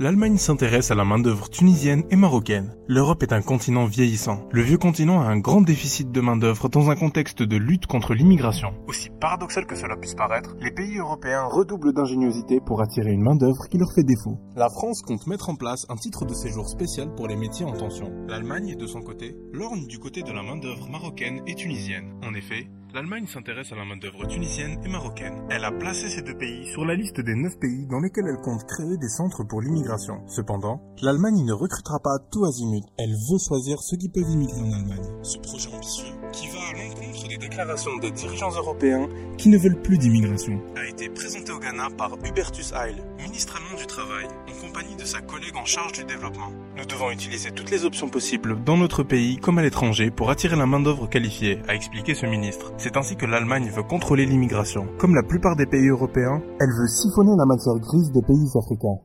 L'Allemagne s'intéresse à la main-d'œuvre tunisienne et marocaine. L'Europe est un continent vieillissant. Le vieux continent a un grand déficit de main-d'œuvre dans un contexte de lutte contre l'immigration. Aussi paradoxal que cela puisse paraître, les pays européens redoublent d'ingéniosité pour attirer une main-d'œuvre qui leur fait défaut. La France compte mettre en place un titre de séjour spécial pour les métiers en tension. L'Allemagne, de son côté, lorgne du côté de la main-d'œuvre marocaine et tunisienne. En effet, L'Allemagne s'intéresse à la main-d'œuvre tunisienne et marocaine. Elle a placé ces deux pays sur la liste des neuf pays dans lesquels elle compte créer des centres pour l'immigration. Cependant, l'Allemagne ne recrutera pas tout azimut. Elle veut choisir ceux qui peuvent immigrer en Allemagne. Ce projet ambitieux, qui va à l'encontre des déclarations des dirigeants européens qui ne veulent plus d'immigration, a été présenté au Ghana par Hubertus Heil, ministre allemand du Travail, en compagnie de sa collègue en charge du développement. Nous devons utiliser toutes les options possibles dans notre pays comme à l'étranger pour attirer la main-d'œuvre qualifiée, a expliqué ce ministre. C'est ainsi que l'Allemagne veut contrôler l'immigration. Comme la plupart des pays européens, elle veut siphonner la matière grise des pays africains.